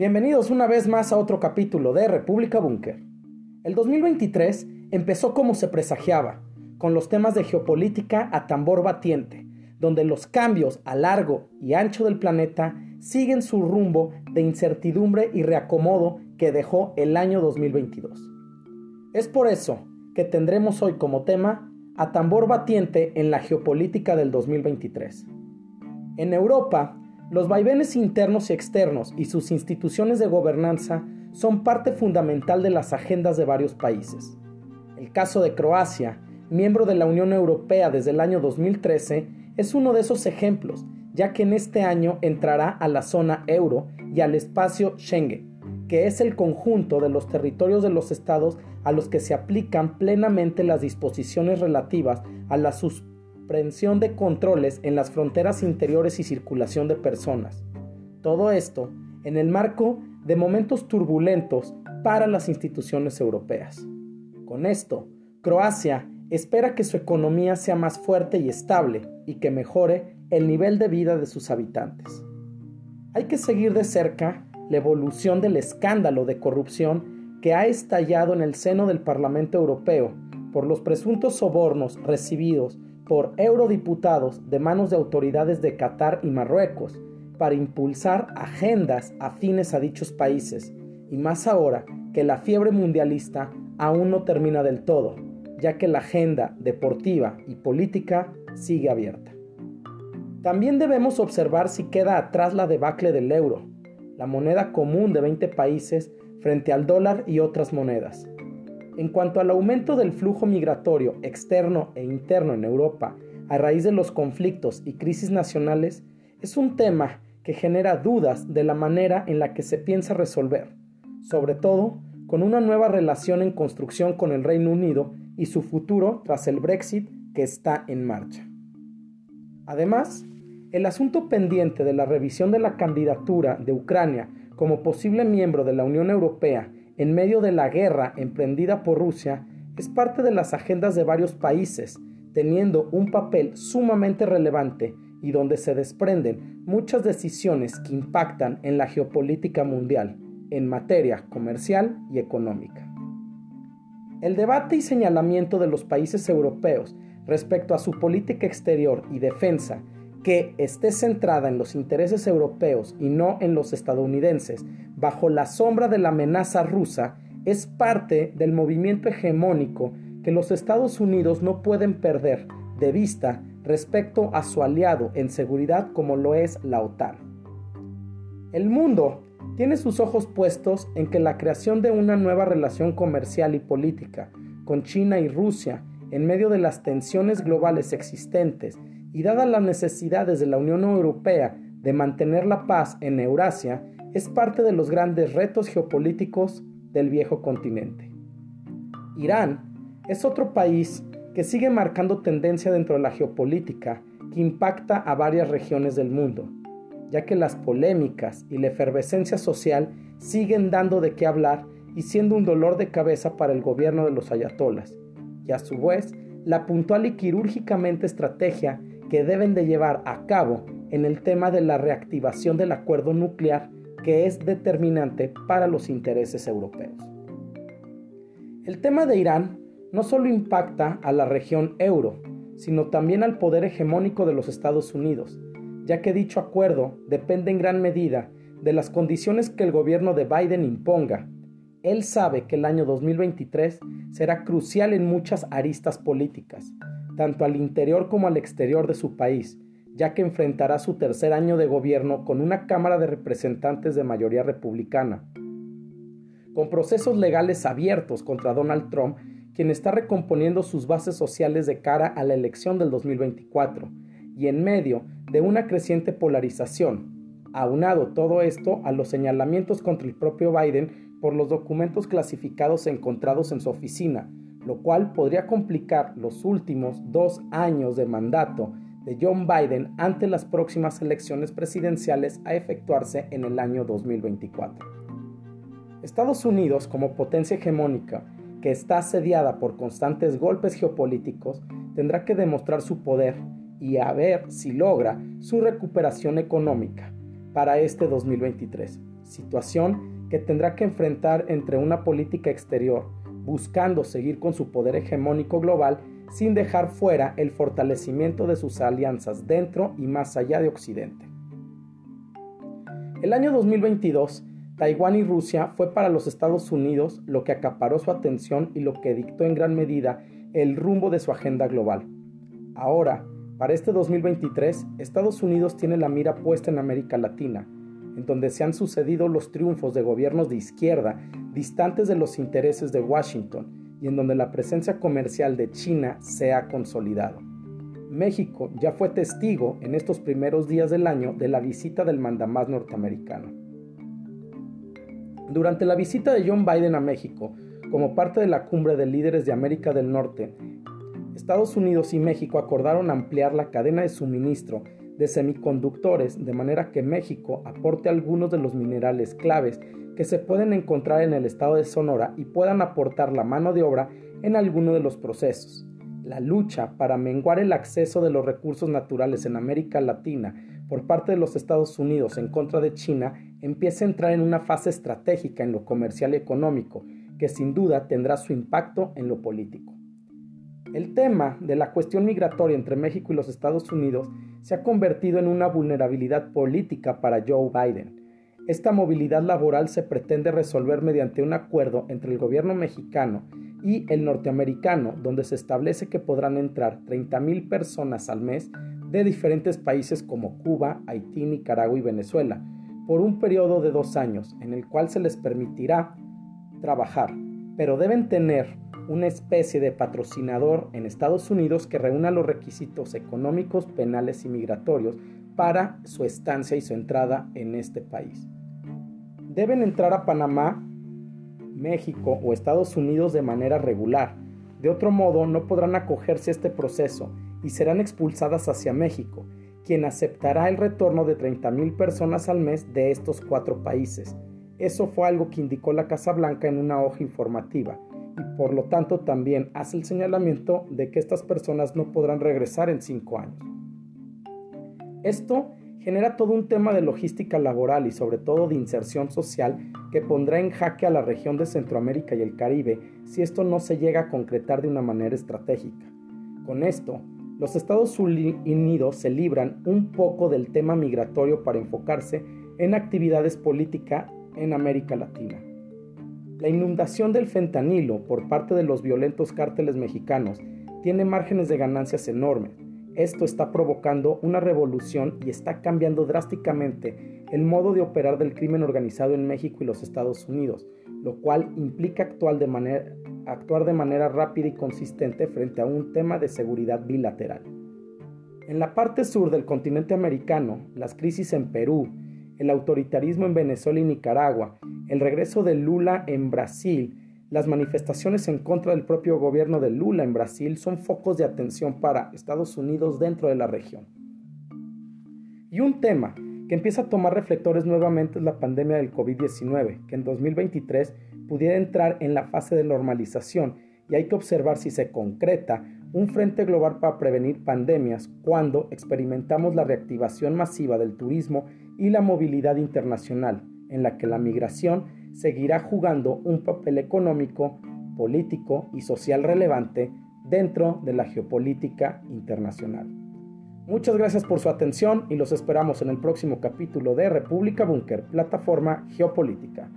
Bienvenidos una vez más a otro capítulo de República Búnker. El 2023 empezó como se presagiaba, con los temas de geopolítica a tambor batiente, donde los cambios a largo y ancho del planeta siguen su rumbo de incertidumbre y reacomodo que dejó el año 2022. Es por eso que tendremos hoy como tema a tambor batiente en la geopolítica del 2023. En Europa, los vaivenes internos y externos y sus instituciones de gobernanza son parte fundamental de las agendas de varios países. El caso de Croacia, miembro de la Unión Europea desde el año 2013, es uno de esos ejemplos, ya que en este año entrará a la zona euro y al espacio Schengen, que es el conjunto de los territorios de los estados a los que se aplican plenamente las disposiciones relativas a la suspensión de controles en las fronteras interiores y circulación de personas. Todo esto en el marco de momentos turbulentos para las instituciones europeas. Con esto, Croacia espera que su economía sea más fuerte y estable y que mejore el nivel de vida de sus habitantes. Hay que seguir de cerca la evolución del escándalo de corrupción que ha estallado en el seno del Parlamento Europeo por los presuntos sobornos recibidos por eurodiputados de manos de autoridades de Qatar y Marruecos para impulsar agendas afines a dichos países, y más ahora que la fiebre mundialista aún no termina del todo, ya que la agenda deportiva y política sigue abierta. También debemos observar si queda atrás la debacle del euro, la moneda común de 20 países frente al dólar y otras monedas. En cuanto al aumento del flujo migratorio externo e interno en Europa a raíz de los conflictos y crisis nacionales, es un tema que genera dudas de la manera en la que se piensa resolver, sobre todo con una nueva relación en construcción con el Reino Unido y su futuro tras el Brexit que está en marcha. Además, el asunto pendiente de la revisión de la candidatura de Ucrania como posible miembro de la Unión Europea en medio de la guerra emprendida por Rusia es parte de las agendas de varios países, teniendo un papel sumamente relevante y donde se desprenden muchas decisiones que impactan en la geopolítica mundial en materia comercial y económica. El debate y señalamiento de los países europeos respecto a su política exterior y defensa que esté centrada en los intereses europeos y no en los estadounidenses, bajo la sombra de la amenaza rusa, es parte del movimiento hegemónico que los Estados Unidos no pueden perder de vista respecto a su aliado en seguridad como lo es la OTAN. El mundo tiene sus ojos puestos en que la creación de una nueva relación comercial y política con China y Rusia en medio de las tensiones globales existentes y dadas las necesidades de la Unión Europea de mantener la paz en Eurasia, es parte de los grandes retos geopolíticos del viejo continente. Irán es otro país que sigue marcando tendencia dentro de la geopolítica que impacta a varias regiones del mundo, ya que las polémicas y la efervescencia social siguen dando de qué hablar y siendo un dolor de cabeza para el gobierno de los ayatolas, y a su vez la puntual y quirúrgicamente estrategia que deben de llevar a cabo en el tema de la reactivación del acuerdo nuclear que es determinante para los intereses europeos. El tema de Irán no solo impacta a la región euro, sino también al poder hegemónico de los Estados Unidos, ya que dicho acuerdo depende en gran medida de las condiciones que el gobierno de Biden imponga. Él sabe que el año 2023 será crucial en muchas aristas políticas, tanto al interior como al exterior de su país, ya que enfrentará su tercer año de gobierno con una Cámara de Representantes de mayoría republicana, con procesos legales abiertos contra Donald Trump, quien está recomponiendo sus bases sociales de cara a la elección del 2024, y en medio de una creciente polarización, aunado todo esto a los señalamientos contra el propio Biden por los documentos clasificados encontrados en su oficina, lo cual podría complicar los últimos dos años de mandato de John Biden ante las próximas elecciones presidenciales a efectuarse en el año 2024. Estados Unidos, como potencia hegemónica que está asediada por constantes golpes geopolíticos, tendrá que demostrar su poder y a ver si logra su recuperación económica para este 2023, situación que tendrá que enfrentar entre una política exterior, buscando seguir con su poder hegemónico global sin dejar fuera el fortalecimiento de sus alianzas dentro y más allá de Occidente. El año 2022, Taiwán y Rusia fue para los Estados Unidos lo que acaparó su atención y lo que dictó en gran medida el rumbo de su agenda global. Ahora, para este 2023, Estados Unidos tiene la mira puesta en América Latina, en donde se han sucedido los triunfos de gobiernos de izquierda distantes de los intereses de Washington y en donde la presencia comercial de China se ha consolidado. México ya fue testigo en estos primeros días del año de la visita del mandamás norteamericano. Durante la visita de John Biden a México, como parte de la cumbre de líderes de América del Norte, Estados Unidos y México acordaron ampliar la cadena de suministro de semiconductores de manera que México aporte algunos de los minerales claves que se pueden encontrar en el estado de Sonora y puedan aportar la mano de obra en alguno de los procesos. La lucha para menguar el acceso de los recursos naturales en América Latina por parte de los Estados Unidos en contra de China empieza a entrar en una fase estratégica en lo comercial y económico, que sin duda tendrá su impacto en lo político. El tema de la cuestión migratoria entre México y los Estados Unidos se ha convertido en una vulnerabilidad política para Joe Biden. Esta movilidad laboral se pretende resolver mediante un acuerdo entre el gobierno mexicano y el norteamericano, donde se establece que podrán entrar 30.000 personas al mes de diferentes países como Cuba, Haití, Nicaragua y Venezuela, por un periodo de dos años, en el cual se les permitirá trabajar, pero deben tener una especie de patrocinador en Estados Unidos que reúna los requisitos económicos, penales y migratorios para su estancia y su entrada en este país. Deben entrar a Panamá, México o Estados Unidos de manera regular. De otro modo, no podrán acogerse a este proceso y serán expulsadas hacia México, quien aceptará el retorno de 30.000 personas al mes de estos cuatro países. Eso fue algo que indicó la Casa Blanca en una hoja informativa y por lo tanto también hace el señalamiento de que estas personas no podrán regresar en cinco años. Esto genera todo un tema de logística laboral y sobre todo de inserción social que pondrá en jaque a la región de Centroamérica y el Caribe si esto no se llega a concretar de una manera estratégica. Con esto, los Estados Unidos se libran un poco del tema migratorio para enfocarse en actividades políticas en América Latina. La inundación del fentanilo por parte de los violentos cárteles mexicanos tiene márgenes de ganancias enormes. Esto está provocando una revolución y está cambiando drásticamente el modo de operar del crimen organizado en México y los Estados Unidos, lo cual implica actuar de manera, actuar de manera rápida y consistente frente a un tema de seguridad bilateral. En la parte sur del continente americano, las crisis en Perú, el autoritarismo en Venezuela y Nicaragua, el regreso de Lula en Brasil, las manifestaciones en contra del propio gobierno de Lula en Brasil son focos de atención para Estados Unidos dentro de la región. Y un tema que empieza a tomar reflectores nuevamente es la pandemia del COVID-19, que en 2023 pudiera entrar en la fase de normalización y hay que observar si se concreta un frente global para prevenir pandemias cuando experimentamos la reactivación masiva del turismo y la movilidad internacional, en la que la migración seguirá jugando un papel económico, político y social relevante dentro de la geopolítica internacional. Muchas gracias por su atención y los esperamos en el próximo capítulo de República Búnker, plataforma geopolítica.